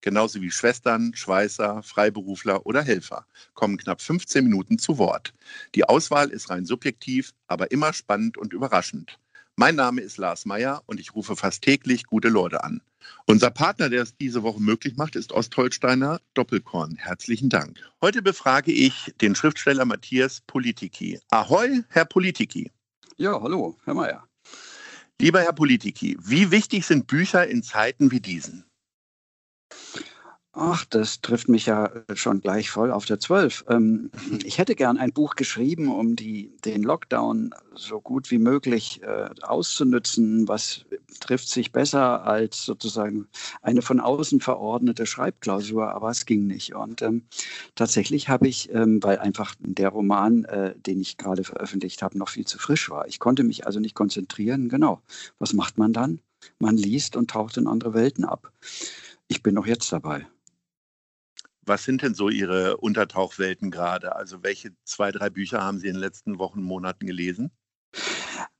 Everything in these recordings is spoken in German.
genauso wie Schwestern, Schweißer, Freiberufler oder Helfer, kommen knapp 15 Minuten zu Wort. Die Auswahl ist rein subjektiv, aber immer spannend und überraschend. Mein Name ist Lars Meyer und ich rufe fast täglich gute Leute an. Unser Partner, der es diese Woche möglich macht, ist Ostholsteiner Doppelkorn. Herzlichen Dank. Heute befrage ich den Schriftsteller Matthias Politiki. Ahoi, Herr Politiki. Ja, hallo, Herr Meyer. Lieber Herr Politiki, wie wichtig sind Bücher in Zeiten wie diesen? Ach, das trifft mich ja schon gleich voll auf der Zwölf. Ähm, ich hätte gern ein Buch geschrieben, um die, den Lockdown so gut wie möglich äh, auszunützen. Was trifft sich besser als sozusagen eine von außen verordnete Schreibklausur, aber es ging nicht. Und ähm, tatsächlich habe ich, ähm, weil einfach der Roman, äh, den ich gerade veröffentlicht habe, noch viel zu frisch war. Ich konnte mich also nicht konzentrieren. Genau. Was macht man dann? Man liest und taucht in andere Welten ab. Ich bin noch jetzt dabei. Was sind denn so Ihre Untertauchwelten gerade? Also welche zwei, drei Bücher haben Sie in den letzten Wochen, Monaten gelesen?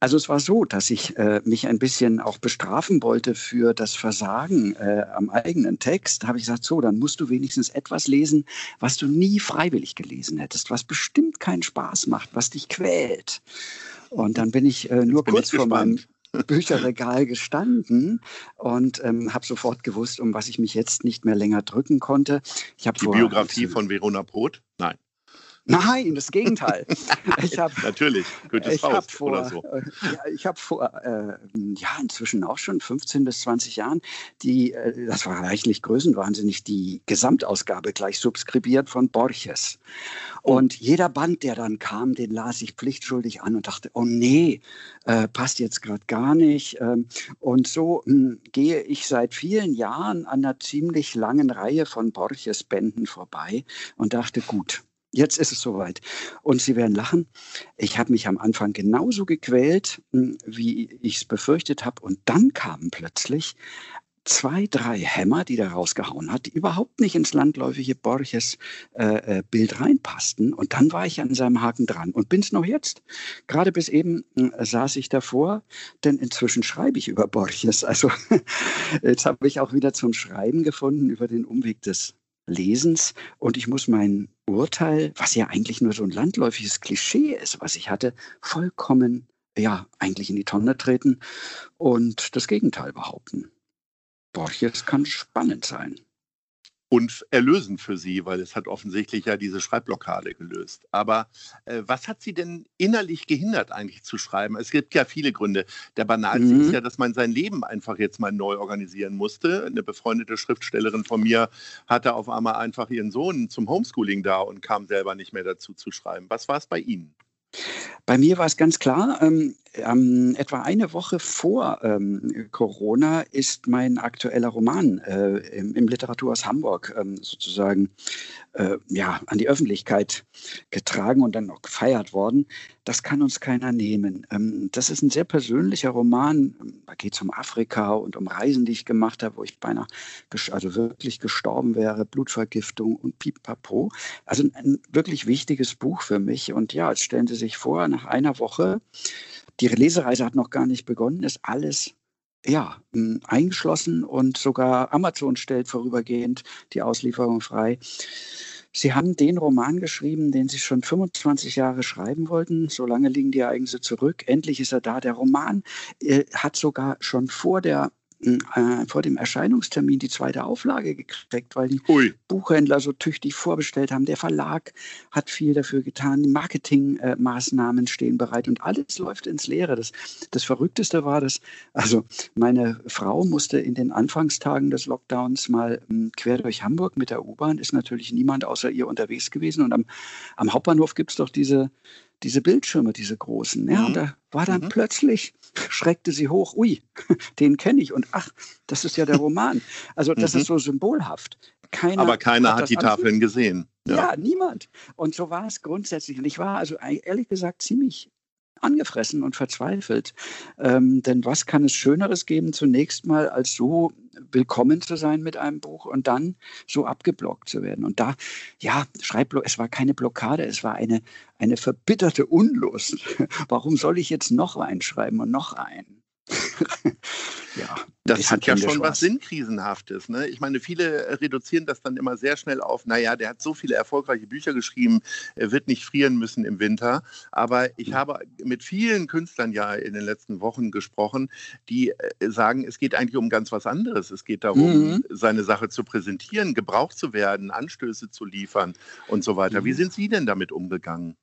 Also es war so, dass ich äh, mich ein bisschen auch bestrafen wollte für das Versagen äh, am eigenen Text. Da habe ich gesagt, so, dann musst du wenigstens etwas lesen, was du nie freiwillig gelesen hättest, was bestimmt keinen Spaß macht, was dich quält. Und dann bin ich äh, nur kurz vor meinem Bücherregal gestanden und ähm, habe sofort gewusst, um was ich mich jetzt nicht mehr länger drücken konnte. Ich Die vor, Biografie von Verona Poth? Nein. Nein, das Gegenteil. Ich hab, Natürlich, Goethes Faust vor, oder so. Ja, ich habe vor, äh, ja, inzwischen auch schon 15 bis 20 Jahren, die, äh, das war reichlich größenwahnsinnig, die Gesamtausgabe gleich subskribiert von Borges. Und jeder Band, der dann kam, den las ich pflichtschuldig an und dachte, oh nee, äh, passt jetzt gerade gar nicht. Ähm, und so mh, hm, gehe ich seit vielen Jahren an einer ziemlich langen Reihe von Borges-Bänden vorbei und dachte, gut, Jetzt ist es soweit. Und Sie werden lachen. Ich habe mich am Anfang genauso gequält, hm, wie ich es befürchtet habe. Und dann kamen plötzlich zwei, drei Hämmer, die da rausgehauen hat, die überhaupt nicht ins landläufige Borges-Bild äh, äh reinpassten. Und dann war ich an seinem Haken dran und bin es noch jetzt. Gerade bis eben äh, saß ich davor, denn inzwischen schreibe ich über Borges. Also jetzt habe ich auch wieder zum Schreiben gefunden über den Umweg des Lesens und ich muss mein Urteil, was ja eigentlich nur so ein landläufiges Klischee ist, was ich hatte, vollkommen, ja, eigentlich in die Tonne treten und das Gegenteil behaupten. Jetzt kann spannend sein und erlösend für sie, weil es hat offensichtlich ja diese Schreibblockade gelöst. Aber äh, was hat sie denn innerlich gehindert, eigentlich zu schreiben? Es gibt ja viele Gründe. Der banalste mhm. ist ja, dass man sein Leben einfach jetzt mal neu organisieren musste. Eine befreundete Schriftstellerin von mir hatte auf einmal einfach ihren Sohn zum Homeschooling da und kam selber nicht mehr dazu zu schreiben. Was war es bei Ihnen? Bei mir war es ganz klar, ähm, ähm, etwa eine Woche vor ähm, Corona ist mein aktueller Roman äh, im, im Literaturhaus Hamburg ähm, sozusagen äh, ja, an die Öffentlichkeit getragen und dann auch gefeiert worden. Das kann uns keiner nehmen. Ähm, das ist ein sehr persönlicher Roman. Da geht es um Afrika und um Reisen, die ich gemacht habe, wo ich beinahe also wirklich gestorben wäre, Blutvergiftung und Pipapo. Also ein, ein wirklich wichtiges Buch für mich. Und ja, es stellen Sie sich vor, nach einer Woche die Lesereise hat noch gar nicht begonnen, ist alles ja, eingeschlossen und sogar Amazon stellt vorübergehend die Auslieferung frei. Sie haben den Roman geschrieben, den Sie schon 25 Jahre schreiben wollten. So lange liegen die Ereignisse zurück. Endlich ist er da. Der Roman äh, hat sogar schon vor der äh, vor dem Erscheinungstermin die zweite Auflage gekriegt, weil die Ui. Buchhändler so tüchtig vorbestellt haben. Der Verlag hat viel dafür getan. Die Marketingmaßnahmen äh, stehen bereit und alles läuft ins Leere. Das, das Verrückteste war das, also meine Frau musste in den Anfangstagen des Lockdowns mal äh, quer durch Hamburg mit der U-Bahn, ist natürlich niemand außer ihr unterwegs gewesen. Und am, am Hauptbahnhof gibt es doch diese diese Bildschirme, diese großen. Ja, mhm. und da war dann mhm. plötzlich, schreckte sie hoch, ui, den kenne ich und ach, das ist ja der Roman. Also das mhm. ist so symbolhaft. keiner Aber keiner hat, hat die Tafeln gesehen. Ja. ja, niemand. Und so war es grundsätzlich. Und ich war also ehrlich gesagt ziemlich angefressen und verzweifelt. Ähm, denn was kann es Schöneres geben, zunächst mal als so willkommen zu sein mit einem Buch und dann so abgeblockt zu werden. Und da, ja, Schreibblock, es war keine Blockade, es war eine, eine verbitterte Unlust. Warum soll ich jetzt noch reinschreiben und noch einen? Ja. Das hat ja schon was Sinnkrisenhaftes. Ne? Ich meine, viele reduzieren das dann immer sehr schnell auf, naja, der hat so viele erfolgreiche Bücher geschrieben, er wird nicht frieren müssen im Winter. Aber ich habe mit vielen Künstlern ja in den letzten Wochen gesprochen, die äh, sagen, es geht eigentlich um ganz was anderes. Es geht darum, mhm. seine Sache zu präsentieren, gebraucht zu werden, Anstöße zu liefern und so weiter. Mhm. Wie sind Sie denn damit umgegangen?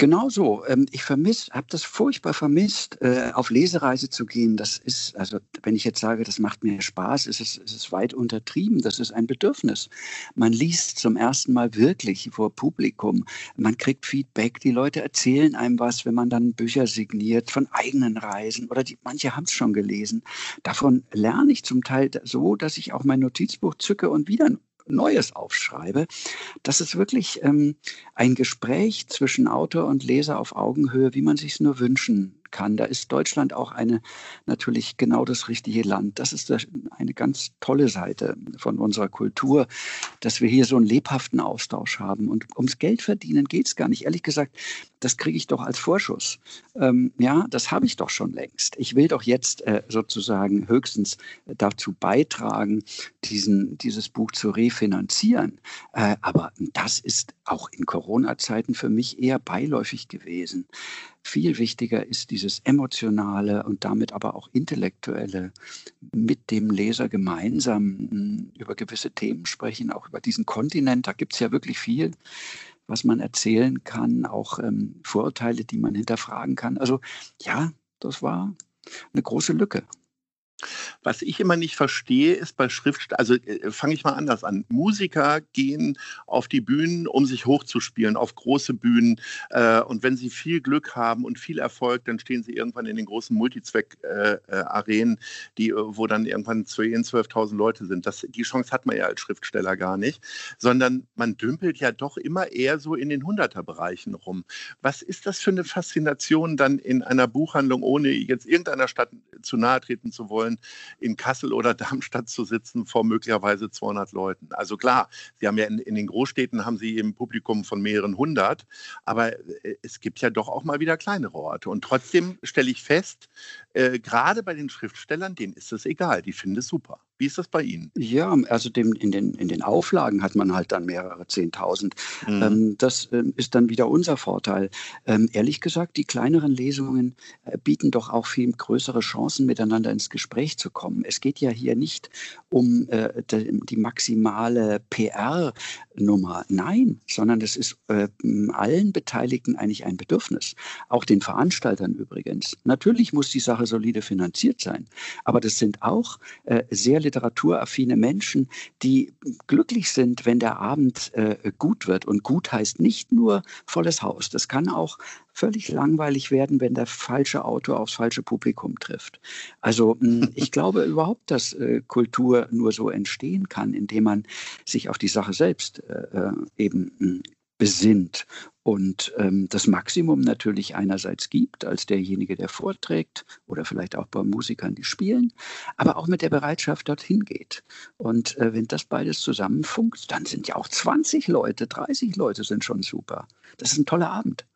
Genau so. Ähm, ich vermisse, habe das furchtbar vermisst, äh, auf Lesereise zu gehen. Das ist, also wenn ich jetzt sage, das macht mir Spaß, ist es, ist es weit untertrieben. Das ist ein Bedürfnis. Man liest zum ersten Mal wirklich vor Publikum. Man kriegt Feedback. Die Leute erzählen einem was, wenn man dann Bücher signiert von eigenen Reisen oder die, manche haben es schon gelesen. Davon lerne ich zum Teil so, dass ich auch mein Notizbuch zücke und wieder Neues aufschreibe. Das ist wirklich ähm, ein Gespräch zwischen Autor und Leser auf Augenhöhe, wie man sich es nur wünschen kann. Da ist Deutschland auch eine natürlich genau das richtige Land. Das ist eine ganz tolle Seite von unserer Kultur, dass wir hier so einen lebhaften Austausch haben. Und ums Geld verdienen geht es gar nicht. Ehrlich gesagt, das kriege ich doch als Vorschuss. Ähm, ja, das habe ich doch schon längst. Ich will doch jetzt äh, sozusagen höchstens dazu beitragen, diesen, dieses Buch zu refinanzieren. Äh, aber das ist auch in Corona-Zeiten für mich eher beiläufig gewesen. Viel wichtiger ist dieses emotionale und damit aber auch intellektuelle mit dem Leser gemeinsam hm, über gewisse Themen sprechen, auch über diesen Kontinent. Da gibt es ja wirklich viel, was man erzählen kann, auch ähm, Vorurteile, die man hinterfragen kann. Also ja, das war eine große Lücke. Was ich immer nicht verstehe, ist bei Schriftstellern, also äh, fange ich mal anders an. Musiker gehen auf die Bühnen, um sich hochzuspielen, auf große Bühnen. Äh, und wenn sie viel Glück haben und viel Erfolg, dann stehen sie irgendwann in den großen Multizweck-Arenen, äh, äh, wo dann irgendwann 10.000, 12.000 Leute sind. Das, die Chance hat man ja als Schriftsteller gar nicht, sondern man dümpelt ja doch immer eher so in den Hunderterbereichen rum. Was ist das für eine Faszination dann in einer Buchhandlung, ohne jetzt irgendeiner Stadt zu nahe treten zu wollen? Wollen, in Kassel oder Darmstadt zu sitzen vor möglicherweise 200 Leuten. Also klar, Sie haben ja in, in den Großstädten haben Sie im Publikum von mehreren hundert, aber äh, es gibt ja doch auch mal wieder kleinere Orte. Und trotzdem stelle ich fest, äh, gerade bei den Schriftstellern, denen ist es egal, die finden es super. Wie ist das bei Ihnen? Ja, also dem, in, den, in den Auflagen hat man halt dann mehrere Zehntausend. Mhm. Ähm, das ähm, ist dann wieder unser Vorteil. Ähm, ehrlich gesagt, die kleineren Lesungen äh, bieten doch auch viel größere Chancen, miteinander ins Gespräch zu kommen. Es geht ja hier nicht um äh, die, die, maximale PR-Nummer. Nein, sondern es ist äh, allen Beteiligten eigentlich ein Bedürfnis. Auch den Veranstaltern übrigens. Natürlich muss die Sache solide finanziert sein. Aber das sind auch äh, sehr literaturaffine Menschen, die glücklich sind, wenn der Abend äh, gut wird. Und gut heißt nicht nur volles Haus. Das kann auch völlig langweilig werden, wenn der falsche Autor aufs falsche Publikum trifft. Also hm, ich glaube überhaupt, dass äh, Kultur nur so entstehen kann, indem man sich auf die Sache selbst äh, äh eben hm, besinnt und ähm, das Maximum natürlich einerseits gibt als derjenige, der vorträgt oder vielleicht auch bei Musikern, die spielen, aber auch mit der Bereitschaft dorthin geht. Und äh, wenn das beides zusammenfunkt, dann sind ja auch 20 Leute, 30 Leute sind schon super. Das ist ein toller Abend.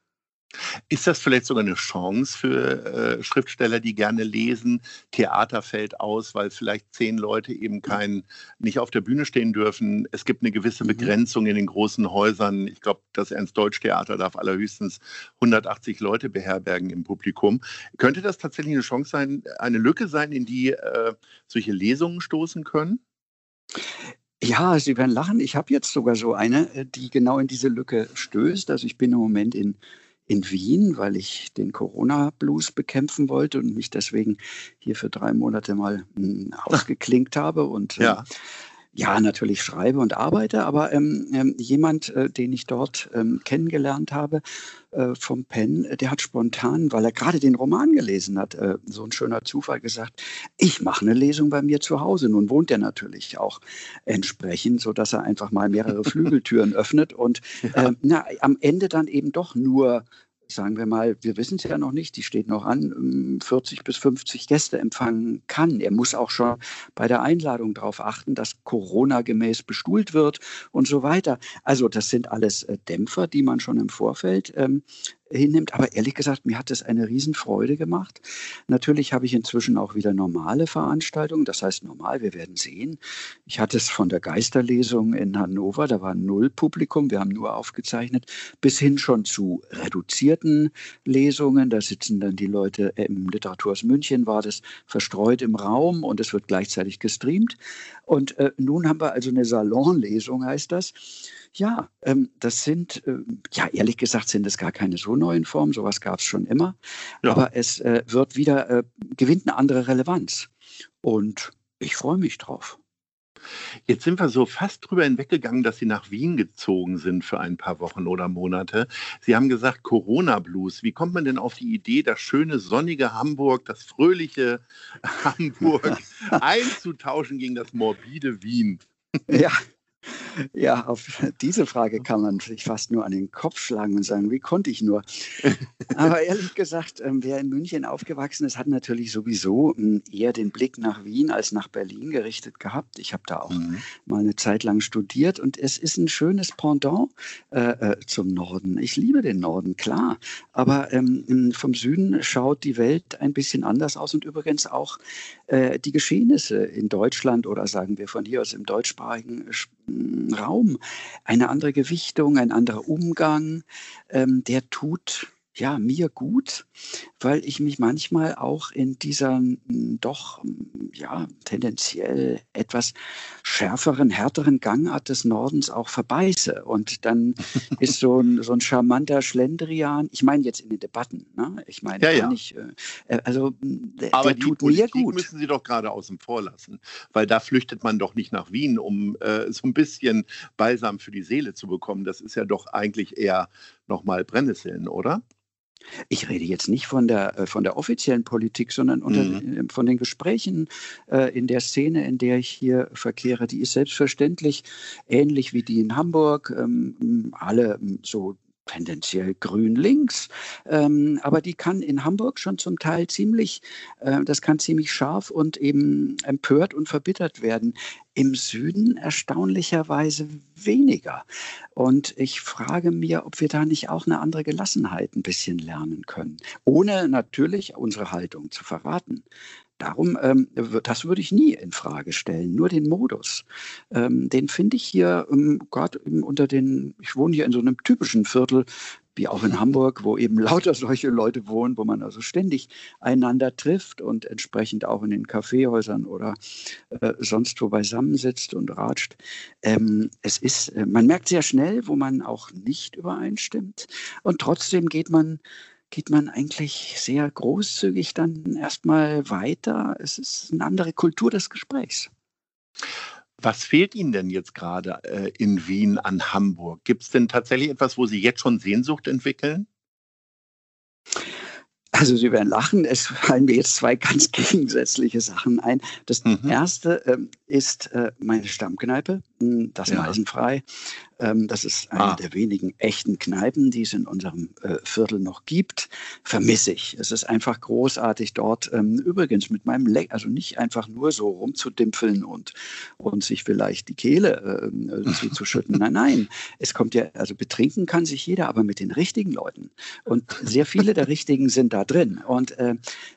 Ist das vielleicht sogar eine Chance für äh, Schriftsteller, die gerne lesen? Theater fällt aus, weil vielleicht zehn Leute eben kein, nicht auf der Bühne stehen dürfen. Es gibt eine gewisse mhm. Begrenzung in den großen Häusern. Ich glaube, das Ernst-Deutsch-Theater darf allerhöchstens 180 Leute beherbergen im Publikum. Könnte das tatsächlich eine Chance sein, eine Lücke sein, in die äh, solche Lesungen stoßen können? Ja, Sie werden lachen. Ich habe jetzt sogar so eine, äh, die genau in diese Lücke stößt. Also ich bin im Moment in in Wien, weil ich den Corona-Blues bekämpfen wollte und mich deswegen hier für drei Monate mal hm, ausgeklinkt habe. Und ja. Ja, natürlich schreibe und arbeite, aber ähm, ähm, jemand, äh, den ich dort ähm, kennengelernt habe äh, vom Penn, der hat spontan, weil er gerade den Roman gelesen hat, äh, so ein schöner Zufall gesagt, ich mache eine Lesung bei mir zu Hause. Nun wohnt er natürlich auch entsprechend, sodass er einfach mal mehrere Flügeltüren öffnet und ja. äh, na, am Ende dann eben doch nur sagen wir mal, wir wissen es ja noch nicht, die steht noch an, 40 ähm, bis 50 Gäste empfangen kann. Er muss auch schon bei der Einladung darauf achten, dass Corona-gemäß bestuhlt wird und so weiter. Also das sind alles äh, Dämpfer, die man schon im Vorfeld ähm, hinnimmt. Aber ehrlich gesagt, mir hat es eine Riesenfreude gemacht. Natürlich habe ich inzwischen auch wieder normale Veranstaltungen. Das heißt normal, wir werden sehen. Ich hatte es von der Geisterlesung in Hannover, da war null Publikum, wir haben nur aufgezeichnet, bis hin schon zu reduzierten Lesungen. Da sitzen dann die Leute im Literaturhaus München, war das verstreut im Raum und es wird gleichzeitig gestreamt. Und äh, nun haben wir also eine Salonlesung, heißt das. Ja, ähm, das sind, äh, ja, ehrlich gesagt, sind es gar keine so neuen Formen. Sowas gab es schon immer. Ja. Aber es äh, wird wieder, äh, gewinnt eine andere Relevanz. Und ich freue mich drauf. Jetzt sind wir so fast drüber hinweggegangen, dass Sie nach Wien gezogen sind für ein paar Wochen oder Monate. Sie haben gesagt Corona-Blues. Wie kommt man denn auf die Idee, das schöne, sonnige Hamburg, das fröhliche Hamburg einzutauschen gegen das morbide Wien? Ja, ja, auf diese Frage kann man sich fast nur an den Kopf schlagen und sagen, wie konnte ich nur? Aber ehrlich gesagt, ähm, wer in München aufgewachsen ist, hat natürlich sowieso hm, eher den Blick nach Wien als nach Berlin gerichtet gehabt. Ich habe da auch mhm. mal eine Zeit lang studiert und es ist ein schönes Pendant äh, äh zum Norden. Ich liebe den Norden, klar. Aber ähm, vom Süden schaut die Welt ein bisschen anders aus und übrigens auch äh, die Geschehnisse in Deutschland oder sagen wir von hier aus im deutschsprachigen Raum, eine andere Gewichtung, ein anderer Umgang, ähm, der tut ja, mir gut, weil ich mich manchmal auch in dieser hm, doch hm, ja, tendenziell etwas schärferen, härteren Gangart des Nordens auch verbeiße. Und dann ist so ein, so ein charmanter Schlendrian, ich meine jetzt in den Debatten, ne? ich meine ja, ja. nicht, äh, äh also hm, der, Aber der tut Politik mir gut. müssen Sie doch gerade außen vor lassen, weil da flüchtet man doch nicht nach Wien, um äh, so ein bisschen Balsam für die Seele zu bekommen. Das ist ja doch eigentlich eher nochmal Brennnesseln, oder? Ich rede jetzt nicht von der, äh, von der offiziellen Politik, sondern unter, mhm. Äh, von den Gesprächen äh, in der Szene, in der ich hier verkehre. Die ist selbstverständlich ähnlich wie die in Hamburg. Ähm, alle so tendenziell grün-links, ähm, aber die kann in Hamburg schon zum Teil ziemlich, äh, das kann ziemlich scharf und eben empört und verbittert werden. Im Süden erstaunlicherweise weniger. Und ich frage mir, ob wir da nicht auch eine andere Gelassenheit ein bisschen lernen können, ohne natürlich unsere Haltung zu verraten. Darum, ähm, das würde ich nie in Frage stellen, nur den Modus. Ähm, den finde ich hier ähm, gerade unter den, ich wohne hier in so einem typischen Viertel, wie auch in Hamburg, wo eben lauter solche Leute wohnen, wo man also ständig einander trifft und entsprechend auch in den Kaffeehäusern oder äh, sonst wo beisammensitzt und ratscht. Ähm, es ist, äh, man merkt sehr schnell, wo man auch nicht übereinstimmt und trotzdem geht man geht man eigentlich sehr großzügig dann erstmal weiter. Es ist eine andere Kultur des Gesprächs. Was fehlt Ihnen denn jetzt gerade äh, in Wien an Hamburg? Gibt es denn tatsächlich etwas, wo Sie jetzt schon Sehnsucht entwickeln? Also Sie werden lachen, es fallen mir jetzt zwei ganz gegensätzliche Sachen ein. Das mhm. erste ähm, ist äh, meine Stammkneipe, hm, das ja. Meisenfrei. Ähm, das ist eine ah. der wenigen echten Kneipen, die es in unserem äh, Viertel noch gibt. Vermisse ich. Es ist einfach großartig dort. Ähm, übrigens mit meinem Leck, also nicht einfach nur so rumzudimpfeln und, und sich vielleicht die Kehle äh, zuzuschütten. nein, nein. Es kommt ja, also betrinken kann sich jeder, aber mit den richtigen Leuten. Und sehr viele der richtigen sind da drin. Und äh,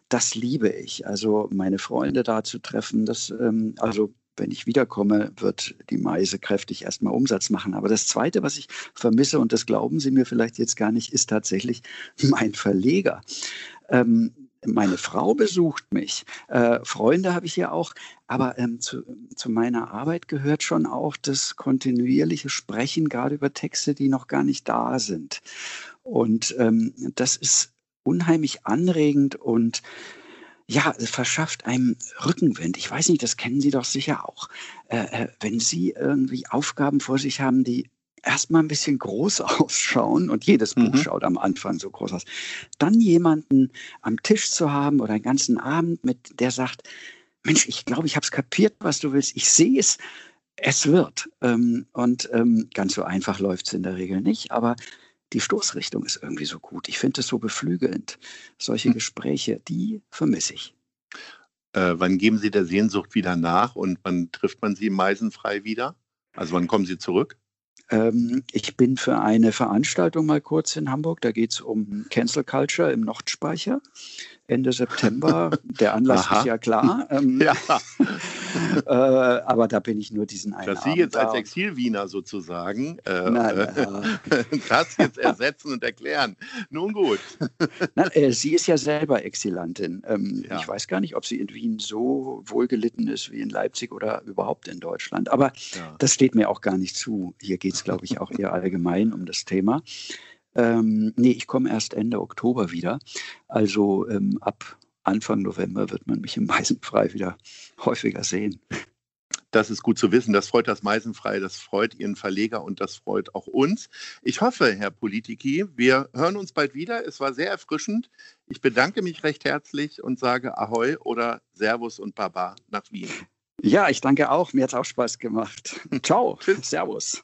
das liebe ich. Also meine Freunde da zu treffen, das, ähm, also wenn ich wiederkomme, wird die Meise kräftig erstmal Umsatz machen. Aber das Zweite, was ich vermisse, und das glauben Sie mir vielleicht jetzt gar nicht, ist tatsächlich mein Verleger. Ähm, meine Frau besucht mich, äh, Freunde habe ich ja auch, aber ähm, zu, zu, meiner Arbeit gehört schon auch das kontinuierliche Sprechen, gerade über Texte, die noch gar nicht da sind. Und ähm, das ist unheimlich anregend und ja, verschafft einem Rückenwind. Ich weiß nicht, das kennen Sie doch sicher auch. Äh, äh, wenn Sie irgendwie Aufgaben vor sich haben, die erstmal ein bisschen groß ausschauen und jedes Buch mhm. schaut am Anfang so groß aus. Dann jemanden am Tisch zu haben oder einen ganzen Abend mit, der sagt, Mensch, ich glaube, ich habe es kapiert, was du willst. Ich sehe es, es wird. Ähm, und ähm, ganz so einfach läuft es in der Regel nicht, aber die Stoßrichtung ist irgendwie so gut. Ich finde es so beflügelnd. Solche hm. Gespräche, die vermisse ich. Äh, wann geben Sie der Sehnsucht wieder nach und wann trifft man Sie meisenfrei wieder? Also wann kommen Sie zurück? Ähm, ich bin für eine Veranstaltung mal kurz in Hamburg. Da geht es um Cancel Culture im Nordspeicher. Ende September. Der Anlass Aha. ist ja klar. Ähm, ja. äh, aber da bin ich nur diesen einen Dass Sie jetzt als Exil-Wiener sozusagen äh, na, na. das jetzt ersetzen und erklären. Nun gut. na, äh, sie ist ja selber Exilantin. Ähm, ja. Ich weiß gar nicht, ob sie in Wien so wohlgelitten ist wie in Leipzig oder überhaupt in Deutschland. Aber ja. das steht mir auch gar nicht zu. Hier geht es, glaube ich, auch eher allgemein um das Thema. Ähm, nee, ich komme erst Ende Oktober wieder. Also ähm, ab Anfang November wird man mich im Meisenfrei wieder häufiger sehen. Das ist gut zu wissen. Das freut das Meisenfrei, das freut Ihren Verleger und das freut auch uns. Ich hoffe, Herr Politiki, wir hören uns bald wieder. Es war sehr erfrischend. Ich bedanke mich recht herzlich und sage Ahoi oder Servus und Baba nach Wien. Ja, ich danke auch. Mir hat es auch Spaß gemacht. Ciao. Tschüss. Servus.